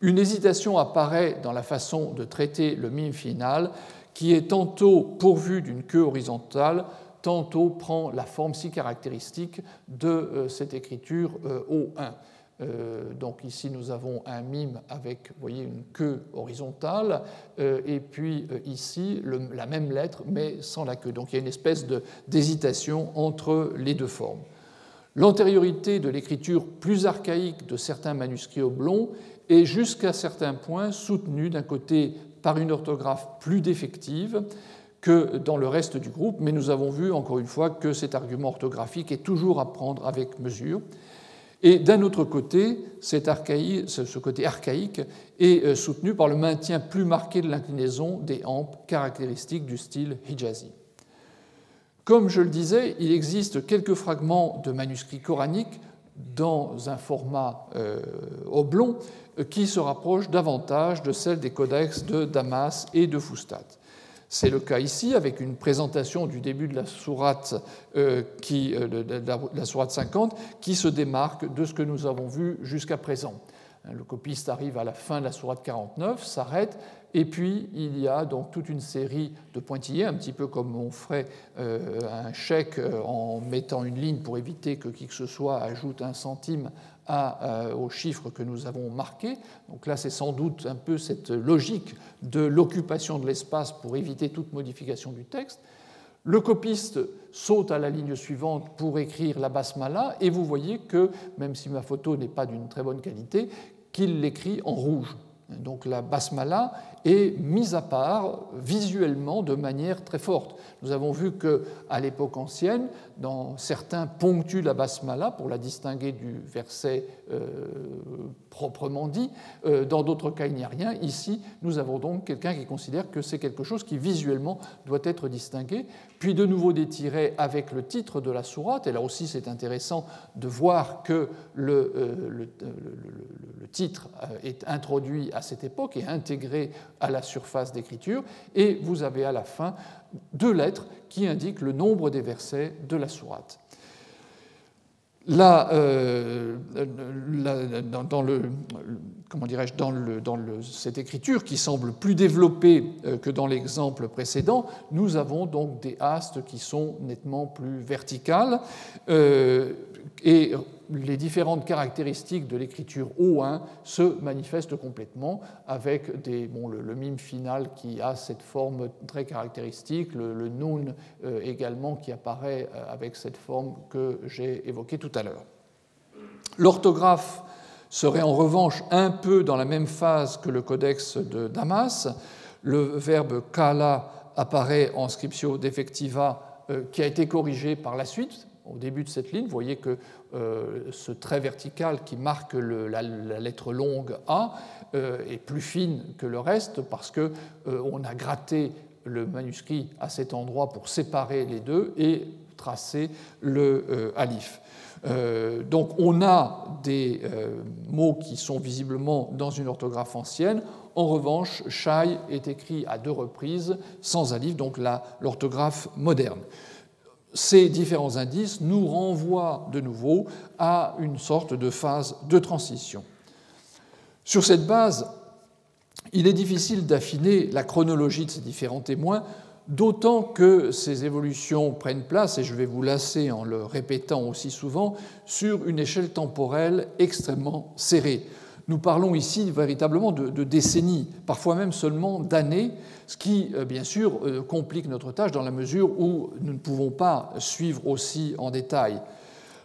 Une hésitation apparaît dans la façon de traiter le mime final, qui est tantôt pourvu d'une queue horizontale, tantôt prend la forme si caractéristique de euh, cette écriture euh, O1. Euh, donc ici, nous avons un mime avec une queue horizontale, et puis ici, la même lettre, mais sans la queue. Donc il y a une espèce d'hésitation entre les deux formes. L'antériorité de l'écriture plus archaïque de certains manuscrits oblongs est jusqu'à certains points soutenue d'un côté par une orthographe plus défective que dans le reste du groupe, mais nous avons vu encore une fois que cet argument orthographique est toujours à prendre avec mesure. Et d'un autre côté, ce côté archaïque est euh, soutenu par le maintien plus marqué de l'inclinaison des hampes caractéristiques du style hijazi. Comme je le disais, il existe quelques fragments de manuscrits coraniques dans un format euh, oblong euh, qui se rapprochent davantage de celle des codex de Damas et de Fustat. C'est le cas ici avec une présentation du début de la sourate, euh, qui, la sourate 50 qui se démarque de ce que nous avons vu jusqu'à présent. Le copiste arrive à la fin de la sourate 49, s'arrête et puis, il y a donc toute une série de pointillés, un petit peu comme on ferait euh, un chèque euh, en mettant une ligne pour éviter que qui que ce soit ajoute un centime à, euh, au chiffre que nous avons marqué. Donc là, c'est sans doute un peu cette logique de l'occupation de l'espace pour éviter toute modification du texte. Le copiste saute à la ligne suivante pour écrire la basmala et vous voyez que, même si ma photo n'est pas d'une très bonne qualité, qu'il l'écrit en rouge. Donc la basmala est mise à part visuellement de manière très forte. Nous avons vu qu'à l'époque ancienne, dans certains ponctuent la basmala pour la distinguer du verset euh, proprement dit. Euh, dans d'autres cas, il n'y a rien. Ici, nous avons donc quelqu'un qui considère que c'est quelque chose qui visuellement doit être distingué. Puis de nouveau des tirets avec le titre de la sourate. Et là aussi, c'est intéressant de voir que le, euh, titre est introduit à cette époque et intégré à la surface d'écriture. Et vous avez à la fin deux lettres qui indiquent le nombre des versets de la sourate. Là, euh, dans, le, comment dirais-je, dans, le, dans le, cette écriture qui semble plus développée euh, que dans l'exemple précédent, nous avons donc des astes qui sont nettement plus verticales. Euh, et les différentes caractéristiques de l'écriture O1 se manifestent complètement avec bon, le, mime final qui a cette forme très caractéristique, le, le nun euh, également qui apparaît euh, avec cette forme que j'ai évoquée tout à l'heure. L'orthographe serait en revanche un peu dans la même phase que le codex de Damas. Le verbe kala apparaît en scriptio defectiva euh, qui a été corrigé par la suite au début de cette ligne, vous voyez que euh, ce trait vertical qui marque la, lettre longue A euh, est plus fine que le reste parce qu'on euh, a gratté le manuscrit à cet endroit pour séparer les deux et tracer le alif. donc on a des mots qui sont visiblement dans une orthographe ancienne. En revanche, Shai est écrit à deux reprises sans alif, donc l'orthographe moderne ces différents indices nous renvoient de nouveau à une sorte de phase de transition. Sur cette base, il est difficile d'affiner la chronologie de ces différents témoins, d'autant que ces évolutions prennent place, et je vais vous lasser en le répétant aussi souvent, sur une échelle temporelle extrêmement serrée. Nous parlons ici véritablement de, décennies, parfois même seulement d'années, ce qui, euh, bien sûr, euh, complique notre tâche dans la mesure où nous ne pouvons pas suivre aussi en détail.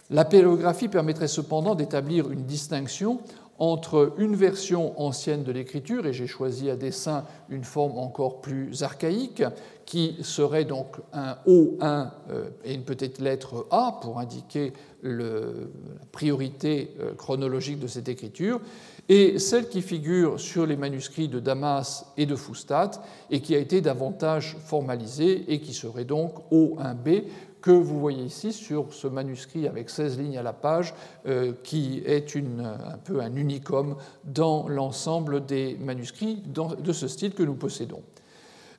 La pélographie permettrait cependant d'établir une distinction entre une version ancienne de l'écriture, et j'ai choisi à dessein une forme encore plus archaïque, qui serait donc un O1 euh, et une petite lettre A pour indiquer la priorité chronologique de cette écriture, et celle qui figure sur les manuscrits de Damas et de Fustat, et qui a été davantage formalisée, et qui serait donc O1b, que vous voyez ici sur ce manuscrit avec 16 lignes à la page, euh, qui est un peu un unicum dans l'ensemble des manuscrits de ce style que nous possédons.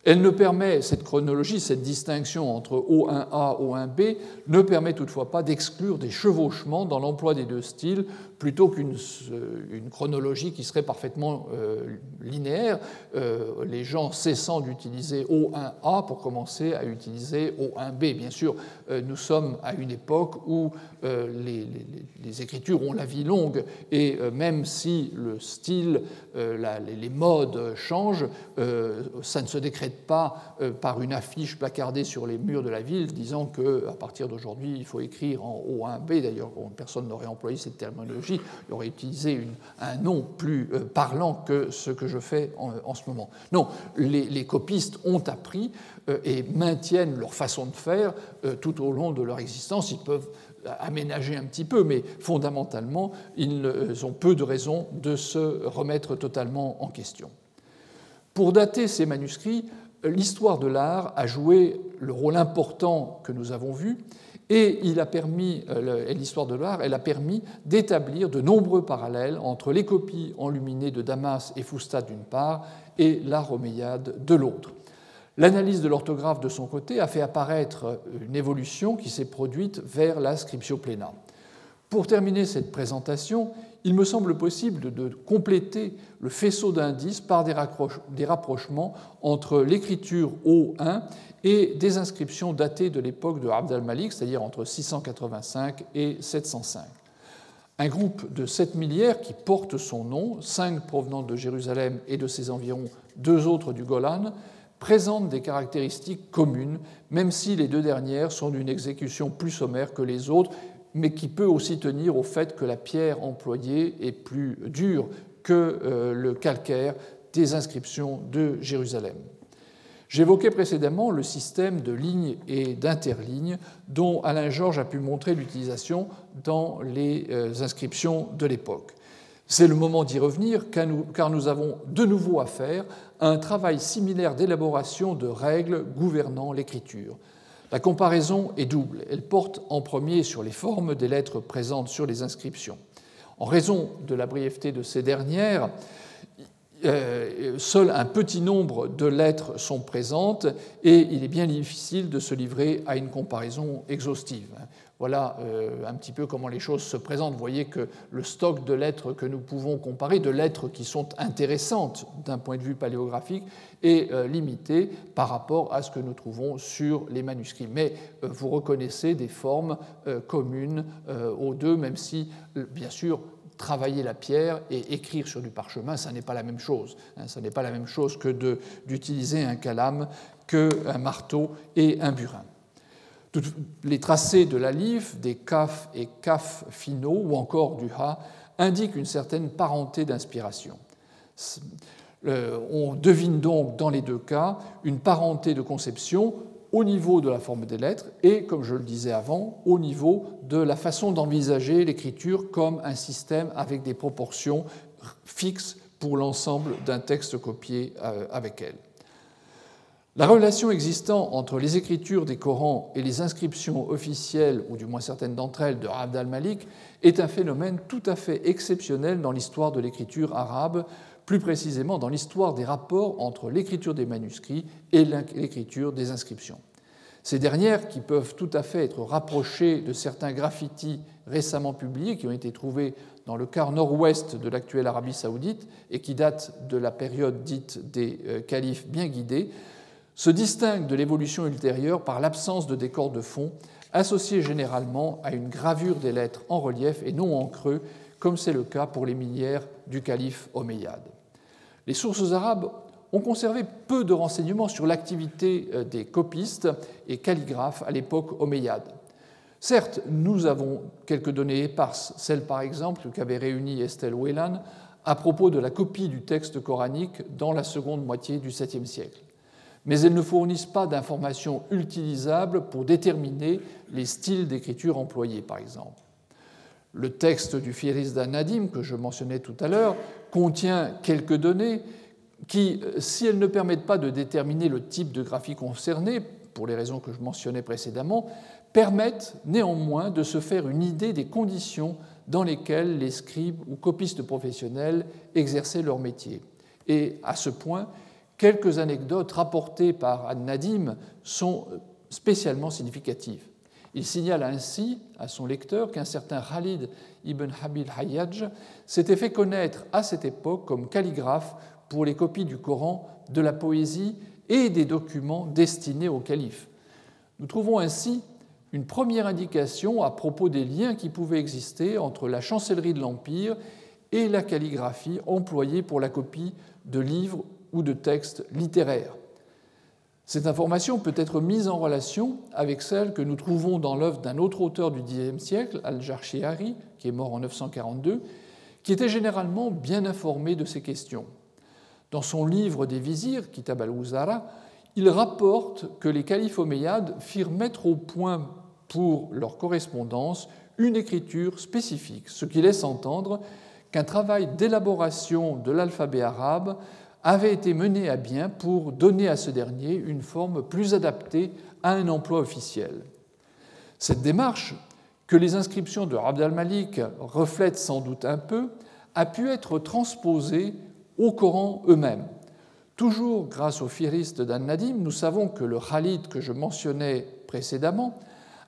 Elle ne permet, cette chronologie, cette distinction entre O1A, O1B, ne permet toutefois pas d'exclure des chevauchements dans l'emploi des deux styles plutôt qu'une chronologie qui serait parfaitement linéaire, les gens cessant d'utiliser O1A pour commencer à utiliser O1B. Bien sûr, nous sommes à une époque où les, les, écritures ont la vie longue et même si le style, les, modes changent, ça ne se décrète pas par une affiche placardée sur les murs de la ville disant qu'à partir d'aujourd'hui, il faut écrire en O1B. D'ailleurs, personne n'aurait employé cette terminologie. Il aurait utilisé un nom plus euh, parlant que ce que je fais en, ce moment. Non, les, copistes ont appris euh, et maintiennent leur façon de faire euh, tout au long de leur existence. Ils peuvent aménager un petit peu, mais fondamentalement, ils ont peu de raisons de se remettre totalement en question. Pour dater ces manuscrits, l'histoire de l'art a joué le rôle important que nous avons vu, et il a permis, euh, l'histoire de l'art, elle a permis d'établir de nombreux parallèles entre les copies enluminées de Damas et Foustat d'une part et omeyyade de l'autre. L'analyse de l'orthographe de son côté a fait apparaître une évolution qui s'est produite vers la scriptio plena. Pour terminer cette présentation, il me semble possible de compléter le faisceau d'indices par des rapprochements entre l'écriture O1 et des inscriptions datées de l'époque de Abd al-Malik, c'est-à-dire entre 685 et 705. Un groupe de sept millières qui porte son nom, cinq provenant de Jérusalem et de ses environs, deux autres du Golan, présentent des caractéristiques communes, même si les deux dernières sont d'une exécution plus sommaire que les autres, mais qui peut aussi tenir au fait que la pierre employée est plus dure que euh, le calcaire des inscriptions de Jérusalem. J'évoquais précédemment le système de lignes et d'interlignes dont Alain Georges a pu montrer l'utilisation dans les euh, inscriptions de l'époque. C'est le moment d'y revenir car nous avons de nouveau à faire un travail similaire d'élaboration de règles gouvernant l'écriture. La comparaison est double. Elle porte en premier sur les formes des lettres présentes sur les inscriptions. En raison de la brièveté de ces dernières, seul un petit nombre de lettres sont présentes et il est bien difficile de se livrer à une comparaison exhaustive. Voilà euh, un petit peu comment les choses se présentent. Vous voyez que le stock de lettres que nous pouvons comparer, de lettres qui sont intéressantes d'un point de vue paléographique, est euh, limité par rapport à ce que nous trouvons sur les manuscrits. Mais vous reconnaissez des formes communes aux deux, même si, bien sûr, travailler la pierre et écrire sur du parchemin, ça n'est pas la même chose. Hein. ça n'est pas la même chose que d'utiliser un calame, qu'un marteau et un burin. les tracés de la livre, des kaf et kaf finaux ou encore du ha indiquent une certaine parenté d'inspiration. On devine donc dans les deux cas une parenté de conception au niveau de la forme des lettres et, comme je le disais avant, au niveau de la façon d'envisager l'écriture comme un système avec des proportions fixes pour l'ensemble d'un texte copié euh, avec elle. La relation existant entre les écritures des Corans et les inscriptions officielles, ou du moins certaines d'entre elles, de Abd al-Malik, est un phénomène tout à fait exceptionnel dans l'histoire de l'écriture arabe, plus précisément dans l'histoire des rapports entre l'écriture des manuscrits et l'écriture des inscriptions. Ces dernières, qui peuvent tout à fait être rapprochées de certains graffitis récemment publiés qui ont été trouvés dans le quart nord-ouest de l'actuelle Arabie saoudite et qui datent de la période dite des euh, califes bien guidés, se distinguent de l'évolution ultérieure par l'absence de décor de fond, associé généralement à une gravure des lettres en relief et non en creux, comme c'est le cas pour les minières du calife omeyyade. Les sources arabes ont conservé peu de renseignements sur l'activité euh, des copistes et calligraphes à l'époque omeyyade. Certes, nous avons quelques données éparses, celles par exemple qu'avait réunies Estelle Whelan à propos de la copie du texte coranique dans la seconde moitié du 7e siècle. Mais elles ne fournissent pas d'informations utilisables pour déterminer les styles d'écriture employés, par exemple. Le texte du Firis Nadim, que je mentionnais tout à l'heure, contient quelques données qui, si elles ne permettent pas de déterminer le type de graphie concerné, pour les raisons que je mentionnais précédemment, permettent néanmoins de se faire une idée des conditions dans lesquelles les scribes ou copistes professionnels exerçaient leur métier. Et à ce point, quelques anecdotes rapportées par Nadim sont spécialement significatives. Il signale ainsi à son lecteur qu'un certain Khalid ibn Habil Hayyaj s'était fait connaître à cette époque comme calligraphe pour les copies du Coran, de la poésie et des documents destinés au calife. Nous trouvons ainsi une première indication à propos des liens qui pouvaient exister entre la chancellerie de l'Empire et la calligraphie employée pour la copie de livres ou de textes littéraires. Cette information peut être mise en relation avec celle que nous trouvons dans l'œuvre d'un autre auteur du Xe siècle, Al-Jarshihari, qui est mort en 942, qui était généralement bien informé de ces questions. Dans son livre des vizirs, Kitab al-Wuzara, il rapporte que les califes omeyyades firent mettre au point pour leur correspondance une écriture spécifique, ce qui laisse entendre qu'un travail d'élaboration de l'alphabet arabe avait été menée à bien pour donner à ce dernier une forme plus adaptée à un emploi officiel. Cette démarche, que les inscriptions de Abd al-Malik reflètent sans doute un peu, a pu être transposée au Coran eux-mêmes. Toujours grâce au firiste d'An-Nadim, nous savons que le Khalid que je mentionnais précédemment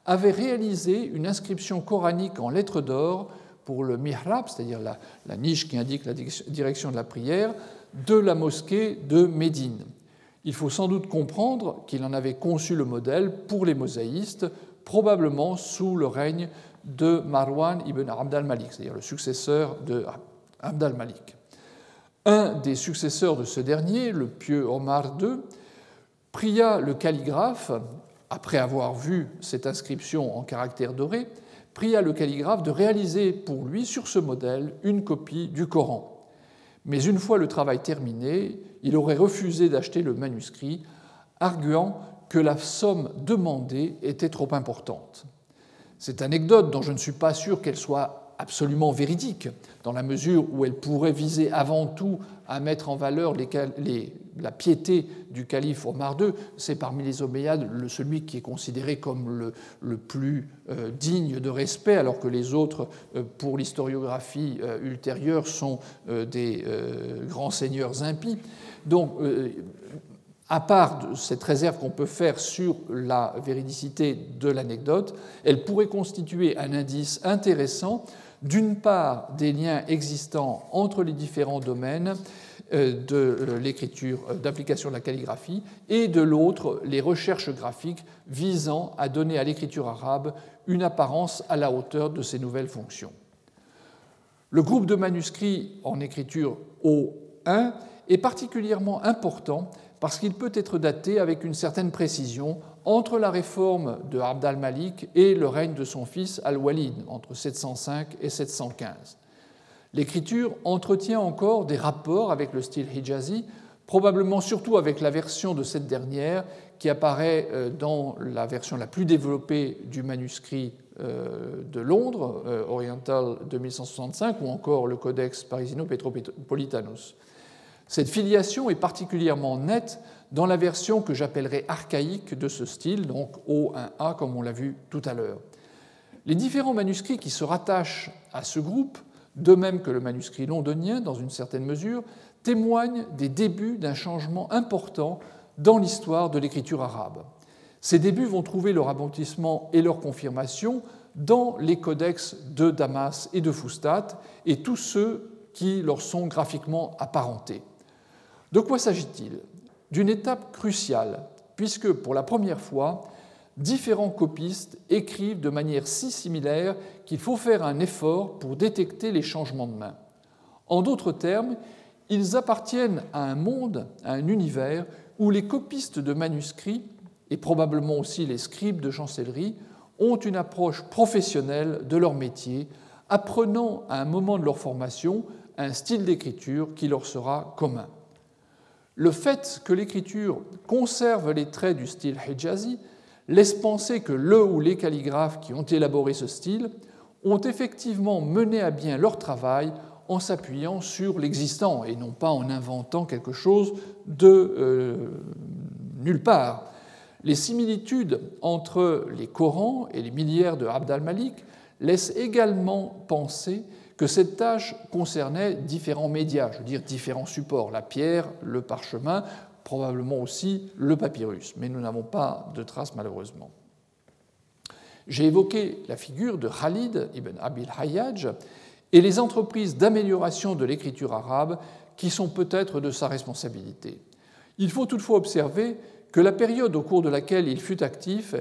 avait réalisé une inscription coranique en lettres d'or pour le mihrab, c'est-à-dire la, niche qui indique la direction de la prière, de la mosquée de Médine. Il faut sans doute comprendre qu'il en avait conçu le modèle pour les mosaïstes, probablement sous le règne de Marwan ibn Abd al-Malik, c'est-à-dire le successeur de Abd al-Malik. Un des successeurs de ce dernier, le pieux Omar II, pria le calligraphe, après avoir vu cette inscription en caractère doré, pria le calligraphe de réaliser pour lui sur ce modèle une copie du Coran. Mais une fois le travail terminé, il aurait refusé d'acheter le manuscrit, arguant que la somme demandée était trop importante. Cette anecdote, dont je ne suis pas sûr qu'elle soit absolument véridique, dans la mesure où elle pourrait viser avant tout à mettre en valeur la piété du calife Omar II. C'est parmi les Omeyyades celui qui est considéré comme le, plus euh, digne de respect, alors que les autres, euh, pour l'historiographie euh, ultérieure, sont des grands seigneurs impies. Donc, à part cette réserve qu'on peut faire sur la véridicité de l'anecdote, elle pourrait constituer un indice intéressant d'une part des liens existants entre les différents domaines euh, de euh, l'écriture, euh, d'application de la calligraphie, et de l'autre les recherches graphiques visant à donner à l'écriture arabe une apparence à la hauteur de ses nouvelles fonctions. Le groupe de manuscrits en écriture O1 est particulièrement important parce qu'il peut être daté avec une certaine précision entre la réforme de Abd al-Malik et le règne de son fils al-Walid, entre 705 et 715. L'écriture entretient encore des rapports avec le style hijazi, probablement surtout avec la version de cette dernière qui apparaît euh, dans la version la plus développée du manuscrit euh, de Londres, euh, Oriental 2165, ou encore le Codex Parisino Petropolitanus. Cette filiation est particulièrement nette dans la version que j'appellerais archaïque de ce style, donc O1A comme on l'a vu tout à l'heure. Les différents manuscrits qui se rattachent à ce groupe, de même que le manuscrit londonien dans une certaine mesure, témoignent des débuts d'un changement important dans l'histoire de l'écriture arabe. Ces débuts vont trouver leur aboutissement et leur confirmation dans les codex de Damas et de Fustat et tous ceux qui leur sont graphiquement apparentés. De quoi s'agit-il? D'une étape cruciale, puisque pour la première fois, différents copistes écrivent de manière si similaire qu'il faut faire un effort pour détecter les changements de main. En d'autres termes, ils appartiennent à un monde, à un univers où les copistes de manuscrits, et probablement aussi les scribes de chancellerie, ont une approche professionnelle de leur métier, apprenant à un moment de leur formation un style d'écriture qui leur sera commun. Le fait que l'écriture conserve les traits du style Hijazi laisse penser que le ou les calligraphes qui ont élaboré ce style ont effectivement mené à bien leur travail en s'appuyant sur l'existant et non pas en inventant quelque chose de euh, nulle part. Les similitudes entre les Corans et les millières de Abd al-Malik laissent également penser que cette tâche concernait différents médias, je veux dire différents supports, la pierre, le parchemin, probablement aussi le papyrus, mais nous n'avons pas de traces malheureusement. J'ai évoqué la figure de Khalid ibn Abil Hayyaj et les entreprises d'amélioration de l'écriture arabe qui sont peut-être de sa responsabilité. Il faut toutefois observer que la période au cours de laquelle il fut actif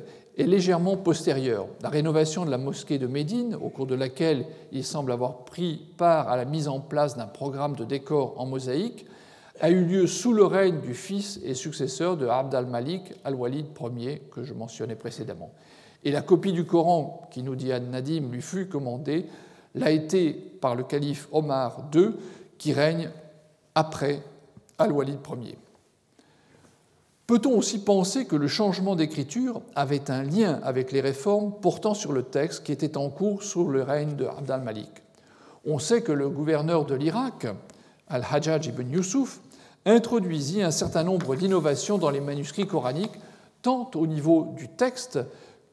légèrement postérieure. La rénovation de la mosquée de Médine, au cours de laquelle il semble avoir pris part à la mise en place d'un programme de décor en mosaïque, a eu lieu sous le règne du fils et successeur de Abd al-Malik al-Walid Ier, que je mentionnais précédemment. Et la copie du Coran qui nous dit Ad-Nadim lui fut commandée l'a été par le calife Omar II, qui règne après al-Walid Ier. Peut-on aussi penser que le changement d'écriture avait un lien avec les réformes portant sur le texte qui était en cours sous le règne de Abd al-Malik On sait que le gouverneur de l'Irak, al-Hajjaj ibn Yusuf, introduisit un certain nombre d'innovations dans les manuscrits coraniques, tant au niveau du texte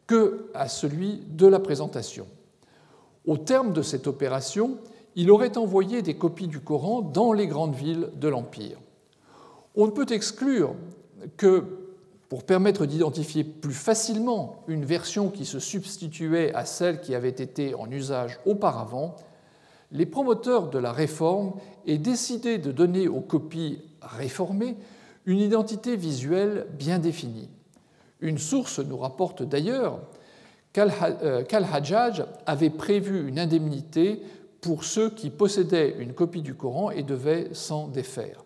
que à celui de la présentation. Au terme de cette opération, il aurait envoyé des copies du Coran dans les grandes villes de l'Empire. On ne peut exclure que pour permettre d'identifier plus facilement une version qui se substituait à celle qui avait été en usage auparavant, les promoteurs de la réforme aient décidé de donner aux copies réformées une identité visuelle bien définie. Une source nous rapporte d'ailleurs qu'Al-Hajjaj avait prévu une indemnité pour ceux qui possédaient une copie du Coran et devaient s'en défaire.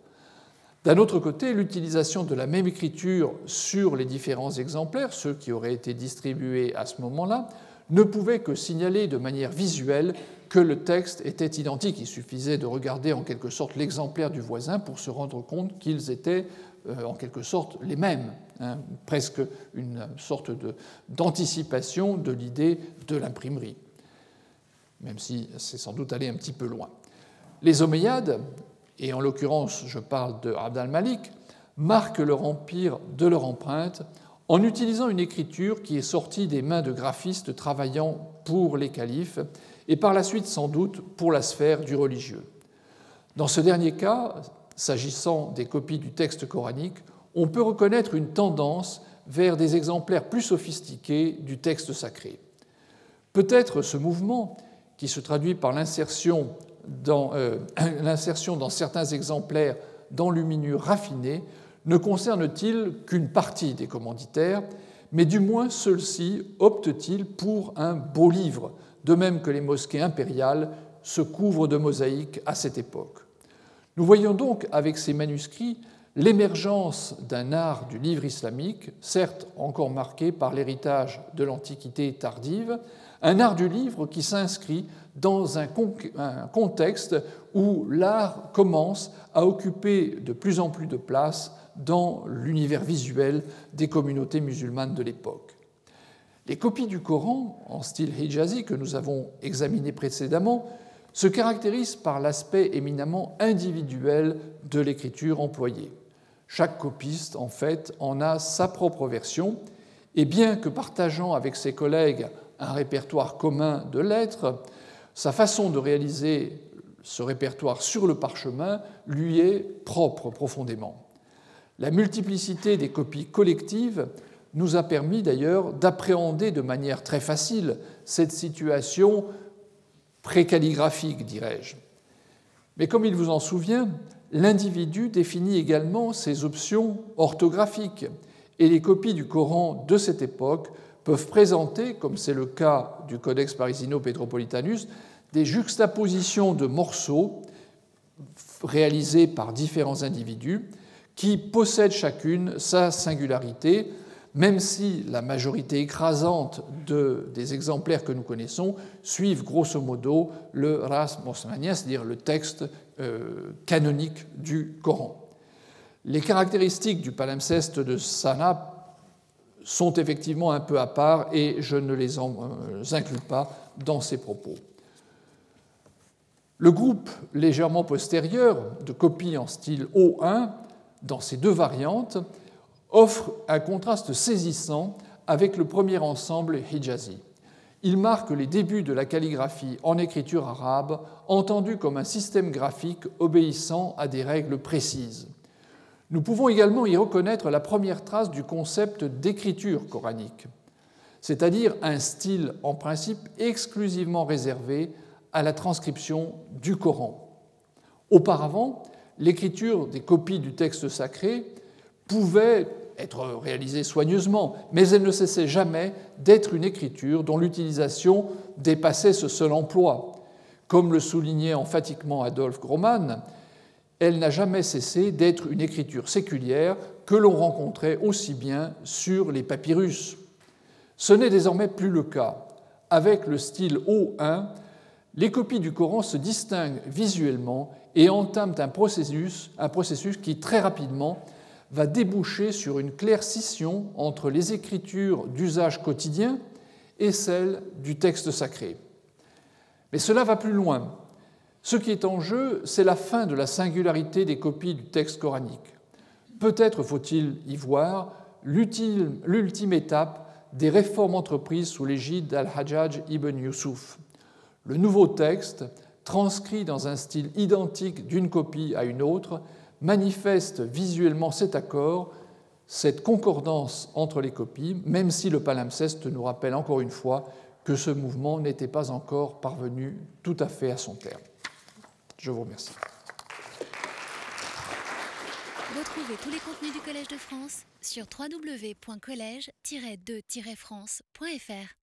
D'un autre côté, l'utilisation de la même écriture sur les différents exemplaires, ceux qui auraient été distribués à ce moment-là, ne pouvait que signaler de manière visuelle que le texte était identique. Il suffisait de regarder en quelque sorte l'exemplaire du voisin pour se rendre compte qu'ils étaient euh, en quelque sorte les mêmes, hein, presque une sorte d'anticipation de, l'idée de l'imprimerie, même si c'est sans doute allé un petit peu loin. Les Omeyyades et en l'occurrence je parle de Abd al-Malik, marquent leur empire de leur empreinte en utilisant une écriture qui est sortie des mains de graphistes travaillant pour les califes et par la suite sans doute pour la sphère du religieux. Dans ce dernier cas, s'agissant des copies du texte coranique, on peut reconnaître une tendance vers des exemplaires plus sophistiqués du texte sacré. Peut-être ce mouvement, qui se traduit par l'insertion dans euh, l'insertion dans certains exemplaires d'enluminures raffinées ne concerne-t-il qu'une partie des commanditaires, mais du moins ceux-ci optent-ils pour un beau livre, de même que les mosquées impériales se couvrent de mosaïques à cette époque. Nous voyons donc avec ces manuscrits l'émergence d'un art du livre islamique, certes encore marqué par l'héritage de l'Antiquité tardive, un art du livre qui s'inscrit dans un contexte où l'art commence à occuper de plus en plus de place dans l'univers visuel des communautés musulmanes de l'époque. Les copies du Coran en style hijazi que nous avons examinées précédemment se caractérisent par l'aspect éminemment individuel de l'écriture employée. Chaque copiste, en fait, en a sa propre version, et bien que partageant avec ses collègues un répertoire commun de lettres, sa façon de réaliser ce répertoire sur le parchemin lui est propre profondément. La multiplicité des copies collectives nous a permis d'ailleurs d'appréhender de manière très facile cette situation précalligraphique, dirais-je. Mais comme il vous en souvient, l'individu définit également ses options orthographiques, et les copies du Coran de cette époque peuvent présenter, comme c'est le cas du Codex Parisino Petropolitanus, des juxtapositions de morceaux réalisés par différents individus qui possèdent chacune sa singularité, même si la majorité écrasante des exemplaires que nous connaissons suivent grosso modo le ras mosmania, c'est-à-dire le texte euh, canonique du Coran. Les caractéristiques du palimpseste de Sana sont effectivement un peu à part et je ne les euh, inclus pas dans ces propos. Le groupe légèrement postérieur de copies en style O1 dans ces deux variantes offre un contraste saisissant avec le premier ensemble hijazi. Il marque les débuts de la calligraphie en écriture arabe, entendue comme un système graphique obéissant à des règles précises. Nous pouvons également y reconnaître la première trace du concept d'écriture coranique. c'est-à-dire un style en principe exclusivement réservé à la transcription du Coran. Auparavant, l'écriture des copies du texte sacré pouvait être réalisée soigneusement, mais elle ne cessait jamais d'être une écriture dont l'utilisation dépassait ce seul emploi. Comme le soulignait emphatiquement Adolphe Groman, elle n'a jamais cessé d'être une écriture séculière que l'on rencontrait aussi bien sur les papyrus. Ce n'est désormais plus le cas. Avec le style O1, les copies du Coran se distinguent visuellement et entament un processus, un processus qui très rapidement va déboucher sur une claire scission entre les écritures d'usage quotidien et celles du texte sacré. Mais cela va plus loin. Ce qui est en jeu, c'est la fin de la singularité des copies du texte coranique. Peut-être faut-il y voir l'ultime étape des réformes entreprises sous l'égide d'Al-Hajjaj ibn Yusuf. Le nouveau texte, transcrit dans un style identique d'une copie à une autre, manifeste visuellement cet accord, cette concordance entre les copies, même si le palimpseste nous rappelle encore une fois que ce mouvement n'était pas encore parvenu tout à fait à son terme. Je vous remercie. Retrouvez tous les contenus du Collège de France sur www.colège-2-france.fr.